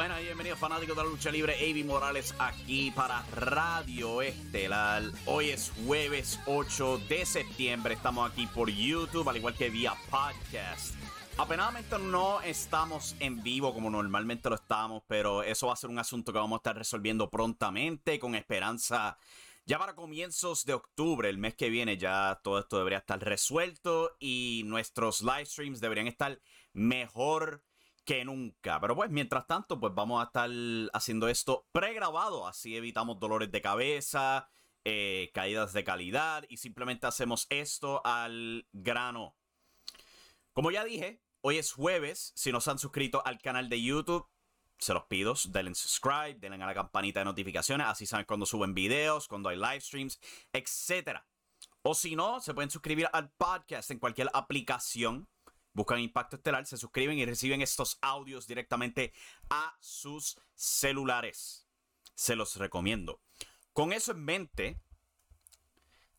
Buenas y bienvenidos fanáticos de la lucha libre, Avi Morales aquí para Radio Estelar. Hoy es jueves 8 de septiembre, estamos aquí por YouTube, al igual que vía podcast. Apenadamente no estamos en vivo como normalmente lo estamos, pero eso va a ser un asunto que vamos a estar resolviendo prontamente con esperanza. Ya para comienzos de octubre, el mes que viene, ya todo esto debería estar resuelto y nuestros live streams deberían estar mejor que nunca. Pero pues, mientras tanto, pues vamos a estar haciendo esto pregrabado. Así evitamos dolores de cabeza, eh, caídas de calidad y simplemente hacemos esto al grano. Como ya dije, hoy es jueves. Si no se han suscrito al canal de YouTube, se los pido, denle subscribe, denle a la campanita de notificaciones, así saben cuando suben videos, cuando hay live streams, etc. O si no, se pueden suscribir al podcast en cualquier aplicación buscan Impacto Estelar, se suscriben y reciben estos audios directamente a sus celulares. Se los recomiendo. Con eso en mente,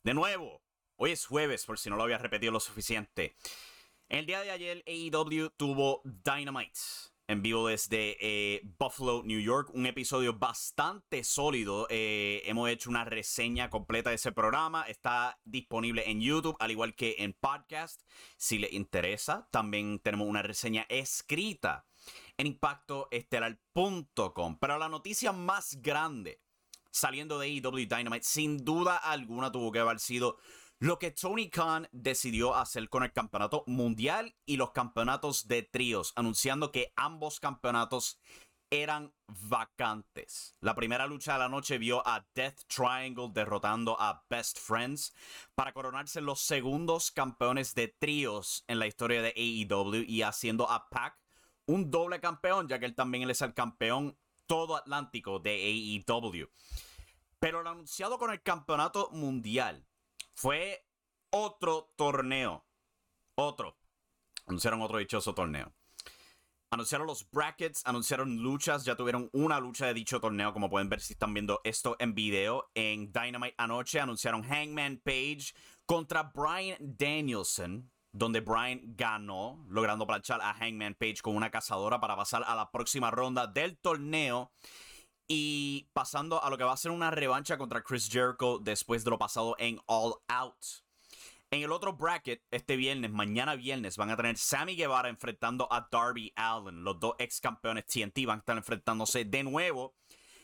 de nuevo, hoy es jueves, por si no lo había repetido lo suficiente. El día de ayer, AEW tuvo Dynamite en vivo desde eh, Buffalo, New York. Un episodio bastante sólido. Eh, hemos hecho una reseña completa de ese programa. Está disponible en YouTube, al igual que en podcast. Si les interesa, también tenemos una reseña escrita en impactoestelar.com. Pero la noticia más grande saliendo de AEW Dynamite, sin duda alguna tuvo que haber sido lo que Tony Khan decidió hacer con el campeonato mundial y los campeonatos de tríos, anunciando que ambos campeonatos eran vacantes. La primera lucha de la noche vio a Death Triangle derrotando a Best Friends para coronarse los segundos campeones de tríos en la historia de AEW y haciendo a Pac un doble campeón, ya que él también es el campeón todo atlántico de AEW. Pero lo anunciado con el campeonato mundial fue otro torneo. Otro. Anunciaron otro dichoso torneo. Anunciaron los brackets, anunciaron luchas, ya tuvieron una lucha de dicho torneo, como pueden ver si están viendo esto en video. En Dynamite anoche anunciaron Hangman Page contra Brian Danielson, donde Brian ganó, logrando planchar a Hangman Page con una cazadora para pasar a la próxima ronda del torneo. Y pasando a lo que va a ser una revancha contra Chris Jericho después de lo pasado en All Out. En el otro bracket, este viernes, mañana viernes, van a tener Sammy Guevara enfrentando a Darby Allen. Los dos ex campeones TNT van a estar enfrentándose de nuevo.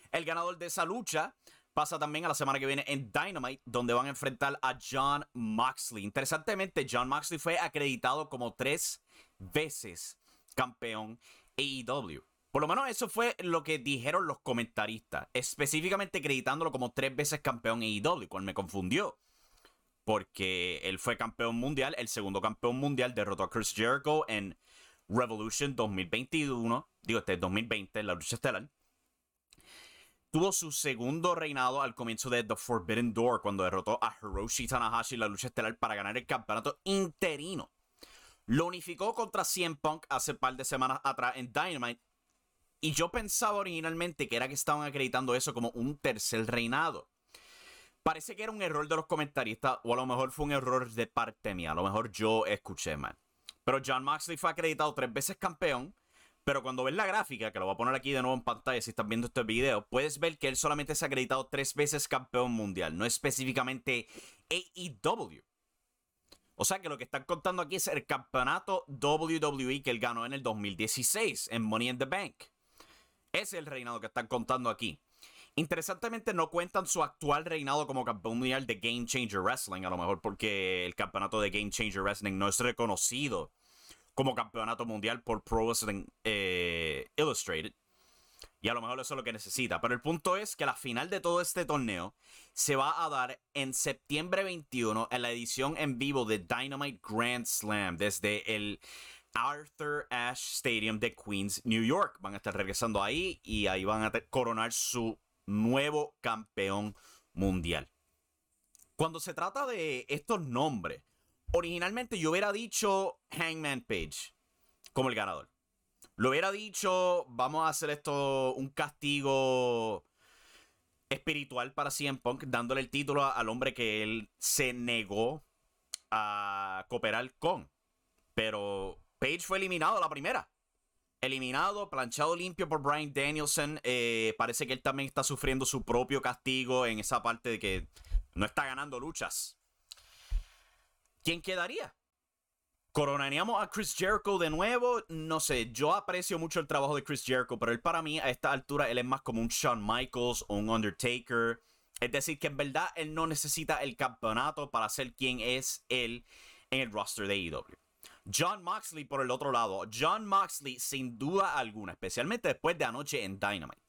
El ganador de esa lucha pasa también a la semana que viene en Dynamite, donde van a enfrentar a John Moxley. Interesantemente, John Moxley fue acreditado como tres veces campeón AEW. Por lo menos eso fue lo que dijeron los comentaristas, específicamente acreditándolo como tres veces campeón en AEW, cual me confundió. Porque él fue campeón mundial, el segundo campeón mundial derrotó a Chris Jericho en Revolution 2021, digo, este es 2020, la lucha estelar. Tuvo su segundo reinado al comienzo de The Forbidden Door, cuando derrotó a Hiroshi Tanahashi en la lucha estelar para ganar el campeonato interino. Lo unificó contra CM Punk hace un par de semanas atrás en Dynamite y yo pensaba originalmente que era que estaban acreditando eso como un tercer reinado. Parece que era un error de los comentaristas, o a lo mejor fue un error de parte mía. A lo mejor yo escuché mal. Pero John Moxley fue acreditado tres veces campeón. Pero cuando ves la gráfica, que lo voy a poner aquí de nuevo en pantalla si estás viendo este video, puedes ver que él solamente se ha acreditado tres veces campeón mundial, no específicamente AEW. O sea que lo que están contando aquí es el campeonato WWE que él ganó en el 2016 en Money in the Bank. Es el reinado que están contando aquí. Interesantemente no cuentan su actual reinado como campeón mundial de Game Changer Wrestling, a lo mejor porque el campeonato de Game Changer Wrestling no es reconocido como campeonato mundial por Pro Wrestling eh, Illustrated. Y a lo mejor eso es lo que necesita. Pero el punto es que la final de todo este torneo se va a dar en septiembre 21 en la edición en vivo de Dynamite Grand Slam desde el Arthur Ashe Stadium de Queens, New York. Van a estar regresando ahí y ahí van a coronar su nuevo campeón mundial. Cuando se trata de estos nombres, originalmente yo hubiera dicho Hangman Page como el ganador. Lo hubiera dicho, vamos a hacer esto un castigo espiritual para CM Punk, dándole el título al hombre que él se negó a cooperar con. Pero Page fue eliminado la primera. eliminado, planchado limpio por Brian Danielson. Eh, parece que él también está sufriendo su propio castigo en esa parte de que no está ganando luchas. ¿Quién quedaría? ¿Coronaríamos a Chris Jericho de nuevo? No sé, yo aprecio mucho el trabajo de Chris Jericho, pero él para mí a esta altura él es más como un Shawn Michaels o un Undertaker. Es decir, que en verdad él no necesita el campeonato para ser quien es él en el roster de AEW. John Moxley por el otro lado. John Moxley, sin duda alguna, especialmente después de anoche en Dynamite.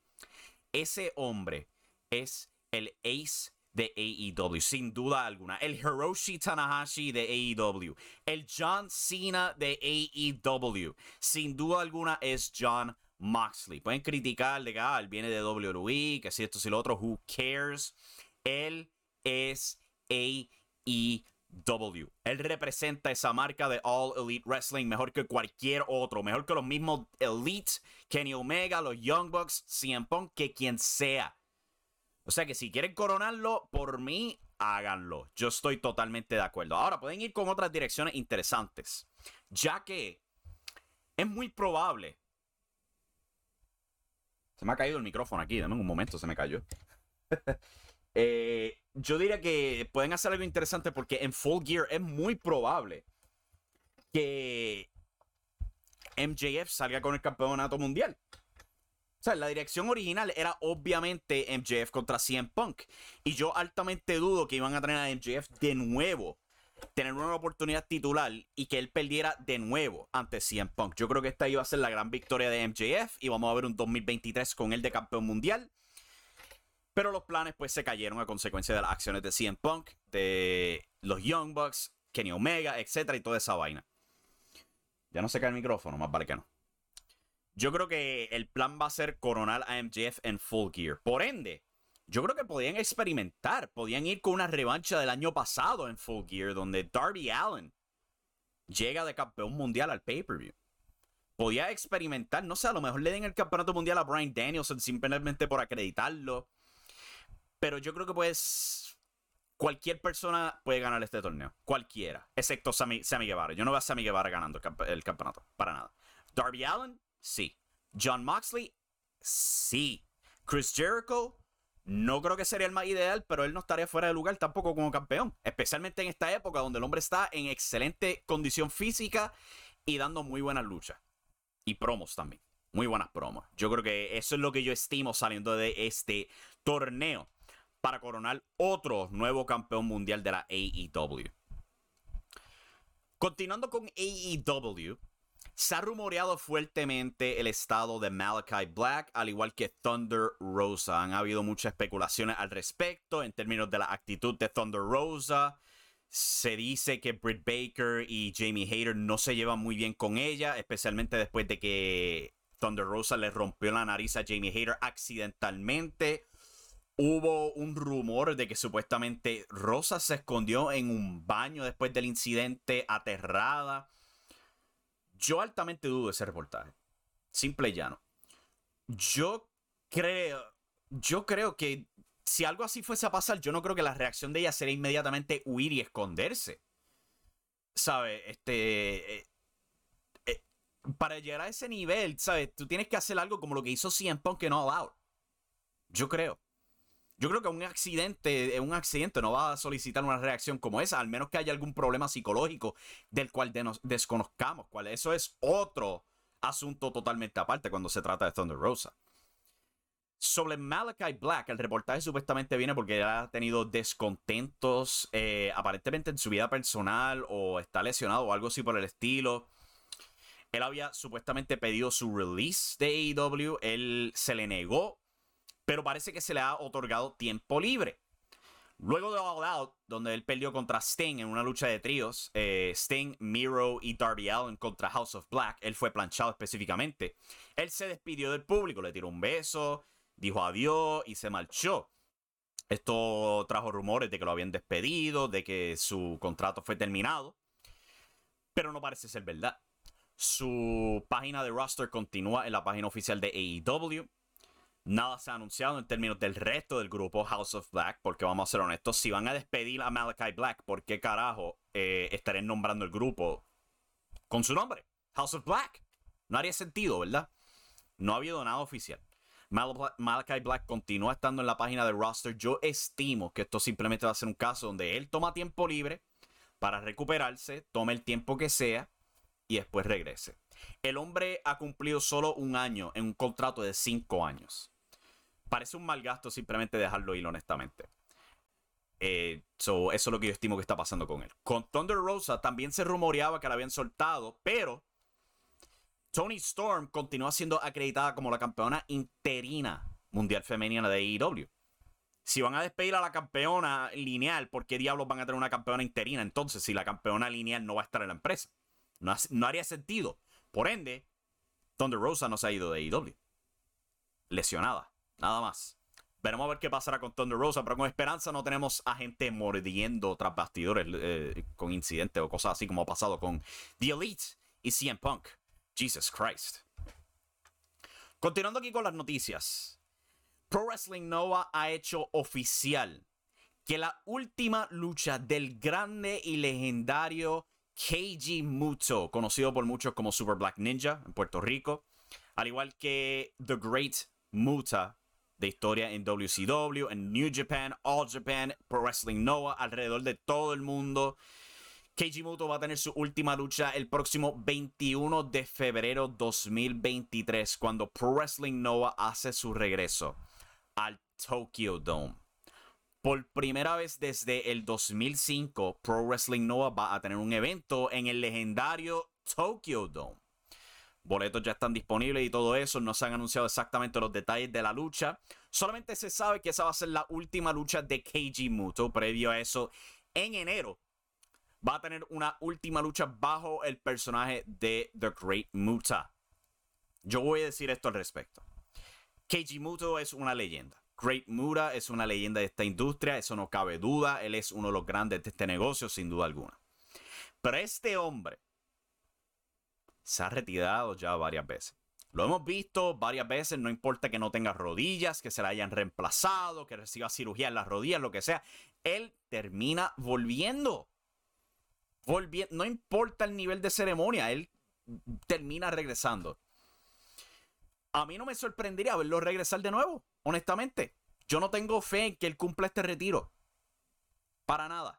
Ese hombre es el ace de AEW, sin duda alguna. El Hiroshi Tanahashi de AEW. El John Cena de AEW. Sin duda alguna es John Moxley. Pueden criticar de que ah, él viene de WWE, que si esto, si lo otro, who cares. Él es AEW. W. Él representa esa marca de All Elite Wrestling mejor que cualquier otro, mejor que los mismos Elite, Kenny Omega, los Young Bucks, CM que quien sea. O sea que si quieren coronarlo, por mí, háganlo. Yo estoy totalmente de acuerdo. Ahora pueden ir con otras direcciones interesantes, ya que es muy probable. Se me ha caído el micrófono aquí, dame un momento, se me cayó. Eh, yo diría que pueden hacer algo interesante porque en Full Gear es muy probable que MJF salga con el campeonato mundial. O sea, la dirección original era obviamente MJF contra CM Punk. Y yo altamente dudo que iban a tener a MJF de nuevo. Tener una oportunidad titular y que él perdiera de nuevo ante CM Punk. Yo creo que esta iba a ser la gran victoria de MJF y vamos a ver un 2023 con él de campeón mundial. Pero los planes pues se cayeron a consecuencia de las acciones de CM Punk, de los Young Bucks, Kenny Omega, etcétera y toda esa vaina. Ya no se cae el micrófono, más vale que no. Yo creo que el plan va a ser coronar a MJF en Full Gear. Por ende, yo creo que podían experimentar, podían ir con una revancha del año pasado en Full Gear, donde Darby Allen llega de campeón mundial al pay-per-view. Podía experimentar, no sé, a lo mejor le den el campeonato mundial a Brian Danielson simplemente por acreditarlo. Pero yo creo que pues cualquier persona puede ganar este torneo. Cualquiera. Excepto Sammy, Guevara. Yo no veo a Sammy Guevara ganando el, campeonato. Para nada. Darby Allen, sí. John Moxley, sí. Chris Jericho, no creo que sería el más ideal, pero él no estaría fuera de lugar tampoco como campeón. Especialmente en esta época donde el hombre está en excelente condición física y dando muy buenas luchas. Y promos también. Muy buenas promos. Yo creo que eso es lo que yo estimo saliendo de este torneo para coronar otro nuevo campeón mundial de la AEW. Continuando con AEW, se ha rumoreado fuertemente el estado de Malachi Black, al igual que Thunder Rosa. Han habido muchas especulaciones al respecto en términos de la actitud de Thunder Rosa. Se dice que Britt Baker y Jamie Hayter no se llevan muy bien con ella, especialmente después de que Thunder Rosa le rompió la nariz a Jamie Hayter accidentalmente. Hubo un rumor de que supuestamente Rosa se escondió en un baño después del incidente, aterrada. Yo altamente dudo ese reportaje. Simple y llano. Yo creo. Yo creo que si algo así fuese a pasar, yo no creo que la reacción de ella sería inmediatamente huir y esconderse. ¿Sabe? Este. Eh, eh, para llegar a ese nivel, ¿sabes? Tú tienes que hacer algo como lo que hizo CM Punk que no Out. Yo creo. Yo creo que un accidente, un accidente no va a solicitar una reacción como esa, al menos que haya algún problema psicológico del cual desconozcamos. Cuál, eso es otro asunto totalmente aparte cuando se trata de Thunder Rosa. Sobre Malachi Black, el reportaje supuestamente viene porque ha tenido descontentos eh, aparentemente en su vida personal o está lesionado o algo así por el estilo. Él había supuestamente pedido su release de AEW, él se le negó pero parece que se le ha otorgado tiempo libre. Luego de All Out, donde él perdió contra Sting en una lucha de tríos, eh, Sting, Miro y Darby Allin contra House of Black, él fue planchado específicamente. Él se despidió del público, le tiró un beso, dijo adiós y se marchó. Esto trajo rumores de que lo habían despedido, de que su contrato fue terminado, pero no parece ser verdad. Su página de roster continúa en la página oficial de AEW. Nada se ha anunciado en términos del resto del grupo House of Black, porque vamos a ser honestos, si van a despedir a Malachi Black, ¿por qué carajo eh, estaré nombrando el grupo con su nombre? House of Black. No haría sentido, ¿verdad? No ha habido nada oficial. Malachi Black continúa estando en la página de roster. Yo estimo que esto simplemente va a ser un caso donde él toma tiempo libre para recuperarse, tome el tiempo que sea y después regrese. El hombre ha cumplido solo un año en un contrato de cinco años. Parece un mal gasto simplemente dejarlo ir, honestamente. Eh, eso es lo que yo estimo que está pasando con él. Con Thunder Rosa también se rumoreaba que la habían soltado, pero Tony Storm continúa siendo acreditada como la campeona interina mundial femenina de AEW. Si van a despedir a la campeona lineal, ¿por qué diablos van a tener una campeona interina? Entonces, si la campeona lineal no va a estar en la empresa. No, no haría sentido. Por ende, Thunder Rosa no se ha ido de AEW. Lesionada. Nada más. Veremos a ver qué pasará con Thunder Rosa, pero con esperanza no tenemos a gente mordiendo tras bastidores eh, con incidentes o cosas así como ha pasado con The Elite y CM Punk. Jesus Christ. Continuando aquí con las noticias. Pro Wrestling Nova ha hecho oficial que la última lucha del grande y legendario Keiji Muto, conocido por muchos como Super Black Ninja en Puerto Rico, al igual que The Great Muta de historia en WCW, en New Japan, All Japan, Pro Wrestling Nova, alrededor de todo el mundo. Keiji Muto va a tener su última lucha el próximo 21 de febrero 2023 cuando Pro Wrestling Nova hace su regreso al Tokyo Dome. Por primera vez desde el 2005, Pro Wrestling Nova va a tener un evento en el legendario Tokyo Dome. Boletos ya están disponibles y todo eso. No se han anunciado exactamente los detalles de la lucha. Solamente se sabe que esa va a ser la última lucha de Keiji Muto. Previo a eso, en enero va a tener una última lucha bajo el personaje de The Great Muta. Yo voy a decir esto al respecto. Keiji Muto es una leyenda. Great Muta es una leyenda de esta industria, eso no cabe duda. Él es uno de los grandes de este negocio, sin duda alguna. Pero este hombre se ha retirado ya varias veces. Lo hemos visto varias veces, no importa que no tenga rodillas, que se la hayan reemplazado, que reciba cirugía en las rodillas, lo que sea. Él termina volviendo no importa el nivel de ceremonia, él termina regresando. A mí no me sorprendería verlo regresar de nuevo, honestamente. Yo no tengo fe en que él cumpla este retiro. Para nada.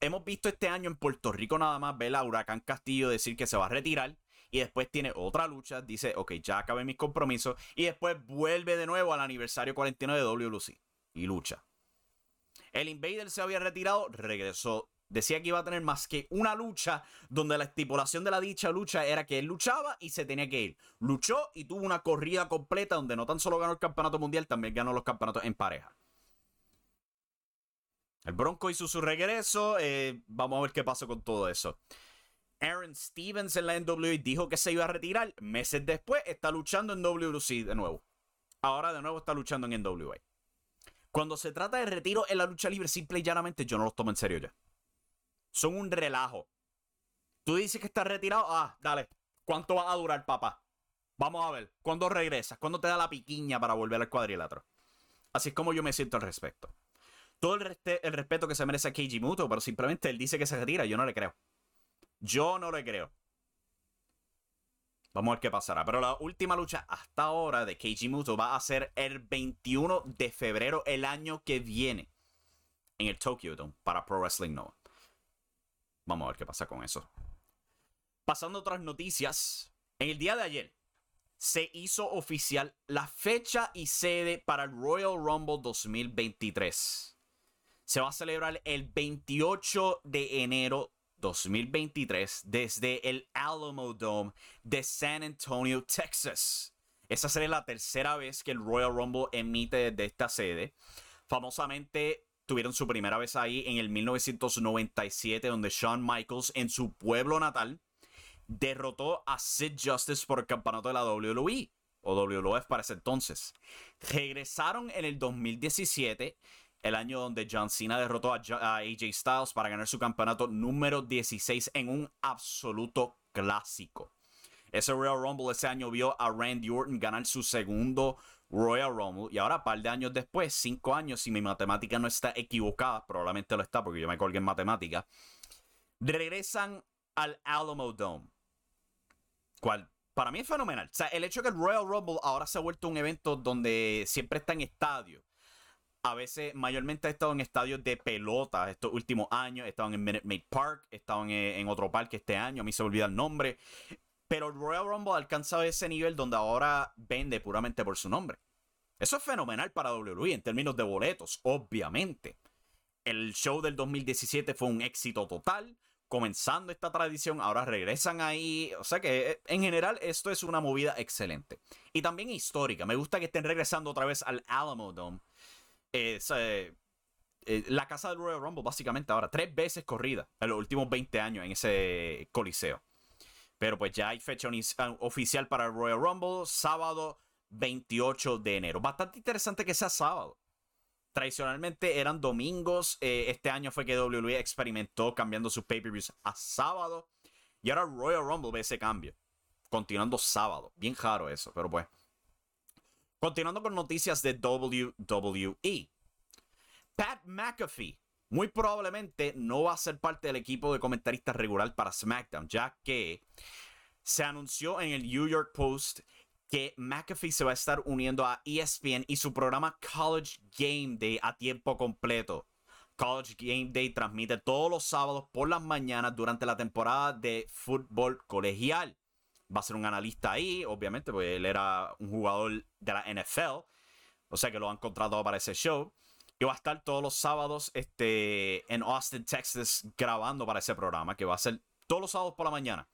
Hemos visto este año en Puerto Rico nada más ver a Huracán Castillo decir que se va a retirar y después tiene otra lucha, dice, ok, ya acabé mis compromisos y después vuelve de nuevo al aniversario 49 de WLC y lucha. El Invader se había retirado, regresó Decía que iba a tener más que una lucha donde la estipulación de la dicha lucha era que él luchaba y se tenía que ir. Luchó y tuvo una corrida completa donde no tan solo ganó el campeonato mundial, también ganó los campeonatos en pareja. El Bronco hizo su regreso. Eh, vamos a ver qué pasó con todo eso. Aaron Stevens en la NWA dijo que se iba a retirar. Meses después está luchando en WC de nuevo. Ahora de nuevo está luchando en NWA. Cuando se trata de retiro en la lucha libre, simple y llanamente yo no los tomo en serio ya son un relajo. Tú dices que estás retirado. Ah, dale. ¿Cuánto va a durar, papá? Vamos a ver. ¿Cuándo regresas? ¿Cuándo te da la piquiña para volver al cuadrilátero? Así es como yo me siento al respecto. Todo el, respeto que se merece a Keiji Muto, pero simplemente él dice que se retira. Yo no le creo. Yo no le creo. Vamos a ver qué pasará. Pero la última lucha hasta ahora de Keiji Muto va a ser el 21 de febrero el año que viene en el Tokyo Dome para Pro Wrestling Nova. Vamos a ver qué pasa con eso. Pasando a otras noticias. En el día de ayer se hizo oficial la fecha y sede para el Royal Rumble 2023. Se va a celebrar el 28 de enero 2023 desde el Alamo Dome de San Antonio, Texas. Esa será la tercera vez que el Royal Rumble emite desde esta sede. Famosamente tuvieron su primera vez ahí en el 1997, donde Shawn Michaels en su pueblo natal derrotó a Sid Justice por el campeonato de la WWE o WWF para ese entonces. Regresaron en el 2017, el año donde John Cena derrotó a, AJ Styles para ganar su campeonato número 16 en un absoluto clásico. Ese Royal Rumble ese año vio a Randy Orton ganar su segundo Royal Rumble. Y ahora, un par de años después, cinco años, si mi matemática no está equivocada, probablemente lo está porque yo me colgué en matemática, regresan al Alamo Dome. cual para mí es fenomenal. O sea, el hecho que el Royal Rumble ahora se ha vuelto un evento donde siempre está en estadio. A veces, mayormente ha estado en estadios de pelota estos últimos años. He estado en Minute Maid Park, he estado en, en, otro parque este año, a mí se me olvida el nombre. Pero el Royal Rumble ha alcanzado ese nivel donde ahora vende puramente por su nombre. Eso es fenomenal para WWE en términos de boletos, obviamente. El show del 2017 fue un éxito total comenzando esta tradición, ahora regresan ahí. O sea que eh, en general esto es una movida excelente. Y también histórica. Me gusta que estén regresando otra vez al Alamo Dome. Eh, la casa del Royal Rumble, básicamente ahora, tres veces corrida en los últimos 20 años en ese coliseo. Pero pues ya hay fecha ah, oficial para el Royal Rumble, sábado 28 de enero. Bastante interesante que sea sábado tradicionalmente eran domingos. Eh, este año fue que WWE experimentó cambiando sus pay-per-views a sábado. Y ahora Royal Rumble ve ese cambio. Continuando sábado. Bien raro eso, pero pues. Continuando con noticias de WWE. Pat McAfee muy probablemente no va a ser parte del equipo de comentaristas regular para SmackDown, ya que se anunció en el New York Post que McAfee se va a estar uniendo a ESPN y su programa College Game Day a tiempo completo. College Game Day transmite todos los sábados por las mañanas durante la temporada de fútbol colegial. Va a ser un analista ahí, obviamente, porque él era un jugador de la NFL. O sea que lo han contratado para ese show. Y va a estar todos los sábados este, en Austin, Texas, grabando para ese programa, que va a ser todos los sábados por la mañana.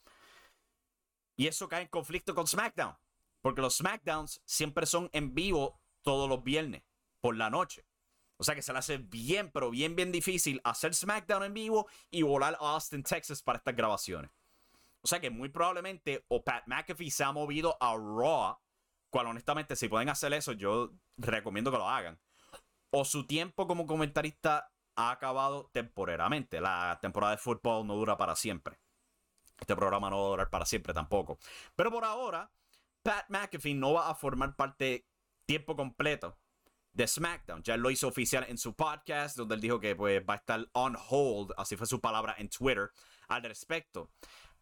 Y eso cae en conflicto con SmackDown. Porque los SmackDowns siempre son en vivo todos los viernes, por la noche. O sea que se le hace bien, pero bien, bien difícil hacer SmackDown en vivo y volar a Austin, Texas para estas grabaciones. O sea que muy probablemente o Pat McAfee se ha movido a Raw, cual honestamente si pueden hacer eso yo recomiendo que lo hagan. O su tiempo como comentarista ha acabado temporalmente. La temporada de fútbol no dura para siempre. Este programa no va a durar para siempre tampoco. Pero por ahora, Pat McAfee no va a formar parte tiempo completo de SmackDown. Ya lo hizo oficial en su podcast, donde él dijo que pues, va a estar on hold, así fue su palabra en Twitter, al respecto.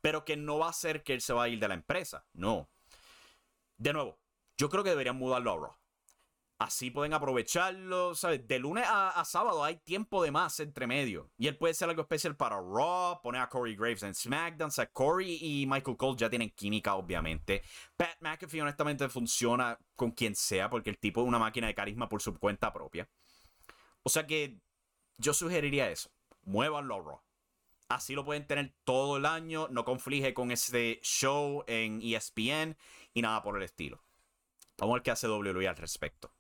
Pero que no va a ser que él se va a ir de la empresa. No. De nuevo, yo creo que deberían mudarlo a Raw. Así pueden aprovecharlo, ¿sabes? De lunes a, sábado hay tiempo de más entre medio. Y él puede ser algo especial para Raw, poner a Corey Graves en SmackDown. O sea, Corey y Michael Cole ya tienen química, obviamente. Pat McAfee, honestamente, funciona con quien sea, porque el tipo es una máquina de carisma por su cuenta propia. O sea que yo sugeriría eso. Muévanlo a Raw. Así lo pueden tener todo el año, no conflige con ese show en ESPN y nada por el estilo. Vamos a ver qué hace WWE al respecto.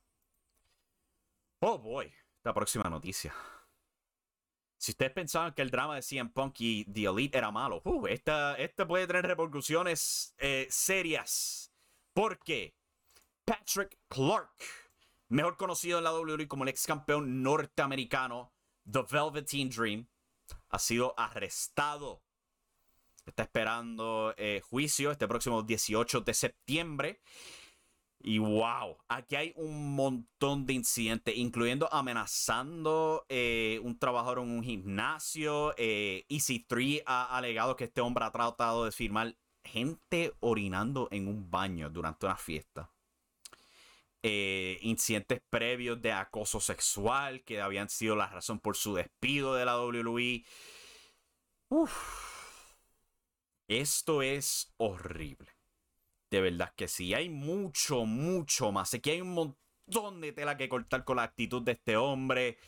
Oh boy, la próxima noticia. Si ustedes pensaban que el drama de CM Punk y The Elite era malo, uh, esta, puede tener repercusiones eh, serias. Porque Patrick Clark, mejor conocido en la WWE como el ex campeón norteamericano The Velveteen Dream, ha sido arrestado. Está esperando eh, juicio este próximo 18 de septiembre. Y wow, aquí hay un montón de incidentes, incluyendo amenazando eh, un trabajador en un gimnasio. Eh, EC3 ha alegado que este hombre ha tratado de firmar gente orinando en un baño durante una fiesta. Eh, incidentes previos de acoso sexual que habían sido la razón por su despido de la WWE. Uf. Esto es horrible. De verdad que sí, hay mucho, mucho más. Que hay un montón de tela que cortar con la actitud de este hombre.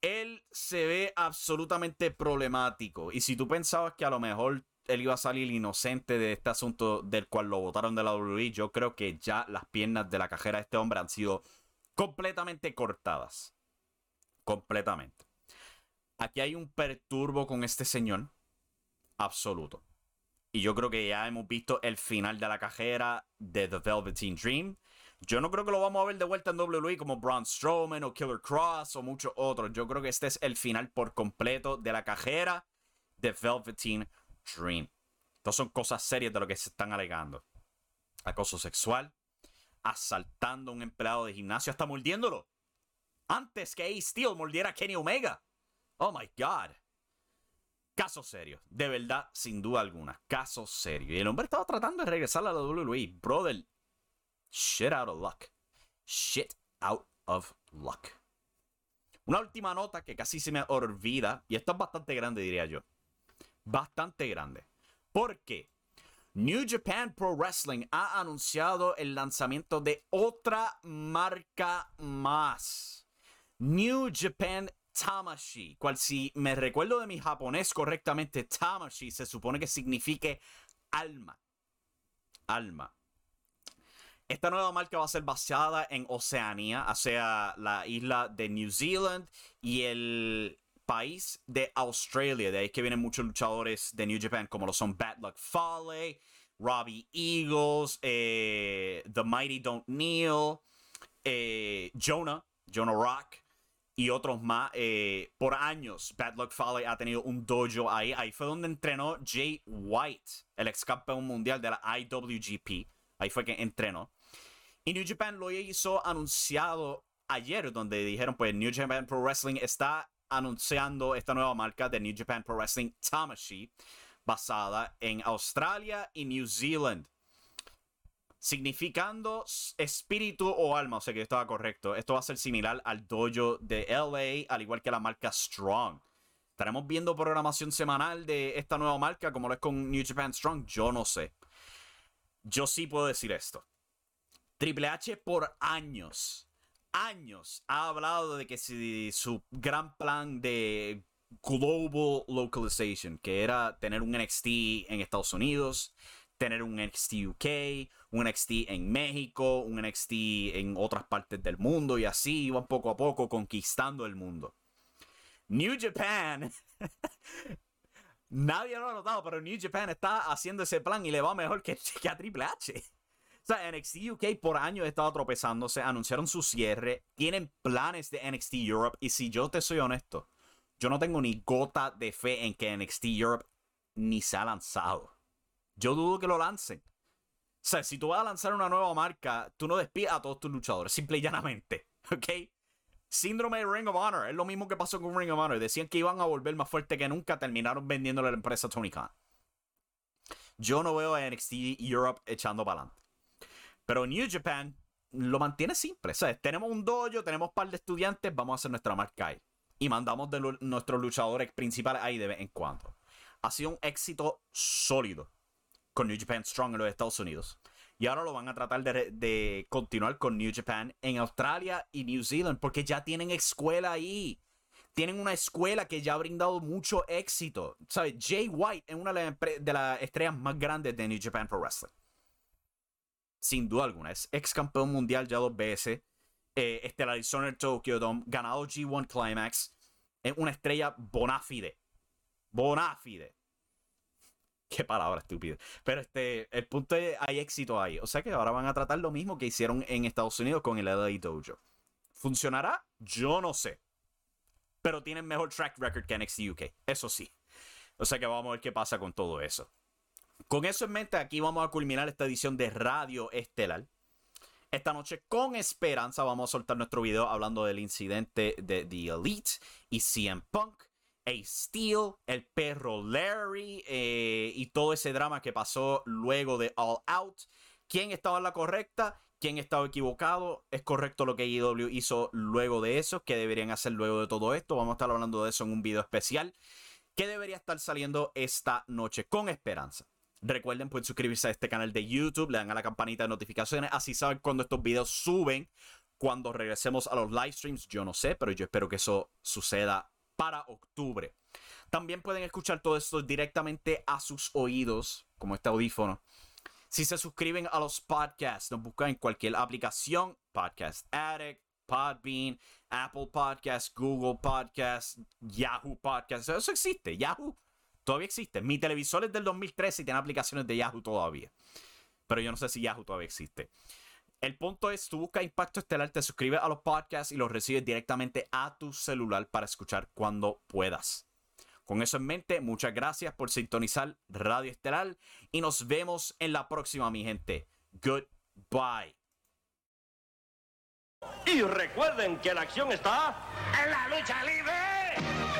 Él se ve absolutamente problemático. Y si tú pensabas que a lo mejor él iba a salir inocente de este asunto del cual lo votaron de la WWE, yo creo que ya las piernas de la cajera de este hombre han sido completamente cortadas. Completamente. Aquí hay un perturbo con este señor. Absoluto. Y yo creo que ya hemos visto el final de la cajera de The Velveteen Dream. Yo no creo que lo vamos a ver de vuelta en WWE como Braun Strowman o Killer Cross o muchos otros. Yo creo que este es el final por completo de la cajera de Velveteen Dream. Estas son cosas serias de lo que se están alegando. Acoso sexual, asaltando a un empleado de gimnasio, hasta mordiéndolo. Antes que A Steel mordiera a Kenny Omega. Oh my God. Caso serio, de verdad, sin duda alguna, caso serio. Y el hombre estaba tratando de regresar a la WWE. Brother, shit out of luck. Shit out of luck. Una última nota que casi se me olvida, y esto es bastante grande, diría yo. Bastante grande. Porque New Japan Pro Wrestling ha anunciado el lanzamiento de otra marca más. New Japan Tamashi, cual si me recuerdo de mi japonés correctamente, Tamashi se supone que signifique alma. Alma. Esta nueva marca va a ser basada en Oceanía, o sea, la isla de New Zealand y el país de Australia. De ahí que vienen muchos luchadores de New Japan, como lo son Bad Luck Fale, Robbie Eagles, eh, The Mighty Don't Kneel, eh, Jonah, Jonah Rock y otros más. Eh, por años, Bad Luck Fale ha tenido un dojo ahí. Ahí fue donde entrenó Jay White, el ex campeón mundial de la IWGP. Ahí fue que entrenó. Y New Japan lo hizo anunciado ayer, donde dijeron, pues New Japan Pro Wrestling está anunciando esta nueva marca de New Japan Pro Wrestling Tamashi, basada en Australia y New Zealand. Significando espíritu o alma, o sea que estaba correcto. Esto va a ser similar al dojo de LA, al igual que la marca Strong. ¿Estaremos viendo programación semanal de esta nueva marca como lo es con New Japan Strong? Yo no sé. Yo sí puedo decir esto. Triple H por años, años ha hablado de que si su gran plan de global localization, que era tener un NXT en Estados Unidos, tener un NXT UK, un NXT en México, un NXT en otras partes del mundo y así iban poco a poco conquistando el mundo. New Japan, nadie lo ha notado, pero New Japan está haciendo ese plan y le va mejor que, que a Triple H. Sea, NXT UK por años ha estado tropezándose, anunciaron su cierre, tienen planes de NXT Europe y si yo te soy honesto, yo no tengo ni gota de fe en que NXT Europe ni se ha lanzado. Yo dudo que lo lancen. O sea, si tú vas a lanzar una nueva marca, tú no despidas a todos tus luchadores, simple y llanamente. ¿Ok? Síndrome de Ring of Honor. Es lo mismo que pasó con Ring of Honor. Decían que iban a volver más fuerte que nunca. Terminaron vendiéndole a la empresa Tony Khan. Yo no veo a NXT Europe echando para adelante. Pero New Japan lo mantiene simple. ¿sabes? Tenemos un dojo, tenemos un par de estudiantes, vamos a hacer nuestra marca ahí. Y mandamos de nuestros luchadores principales ahí de vez en cuando. Ha sido un éxito sólido con New Japan Strong en los Estados Unidos. Y ahora lo van a tratar de, de, continuar con New Japan en Australia y New Zealand porque ya tienen escuela ahí. Tienen una escuela que ya ha brindado mucho éxito. ¿Sabes? Jay White es una de las estrellas más grandes de New Japan Pro Wrestling sin duda alguna. Es ex campeón mundial ya dos veces. Eh, estelarizó Tokyo Dome. Ganado G1 Climax. Es una estrella bonafide. Bonafide. Qué palabra estúpida. Pero este, el punto es, hay éxito ahí. O sea que ahora van a tratar lo mismo que hicieron en Estados Unidos con el LA Dojo. ¿Funcionará? Yo no sé. Pero tienen mejor track record que NXT UK. Eso sí. O sea que vamos a ver qué pasa con todo eso. Con eso en mente, aquí vamos a culminar esta edición de Radio Estelar. Esta noche, con esperanza, vamos a soltar nuestro video hablando del incidente de The Elite y CM Punk, A Steel, el perro Larry eh, y todo ese drama que pasó luego de All Out. ¿Quién estaba en la correcta? ¿Quién estaba equivocado? ¿Es correcto lo que IW hizo luego de eso? ¿Qué deberían hacer luego de todo esto? Vamos a estar hablando de eso en un video especial que debería estar saliendo esta noche con esperanza. Recuerden, pueden suscribirse a este canal de YouTube, le dan a la campanita de notificaciones, así saben cuando estos videos suben. Cuando regresemos a los live streams, yo no sé, pero yo espero que eso suceda para octubre. También pueden escuchar todo esto directamente a sus oídos, como este audífono. Si se suscriben a los podcasts, nos buscan en cualquier aplicación, Podcast Addict, Podbean, Apple Podcasts, Google Podcasts, Yahoo Podcasts, eso existe, Yahoo Todavía existe. Mi televisor es del 2013 y tiene aplicaciones de Yahoo todavía. Pero yo no sé si Yahoo todavía existe. El punto es, tú buscas Impacto Estelar, te suscribes a los podcasts y los recibes directamente a tu celular para escuchar cuando puedas. Con eso en mente, muchas gracias por sintonizar Radio Estelar y nos vemos en la próxima, mi gente. Goodbye. Y recuerden que la acción está en la lucha libre.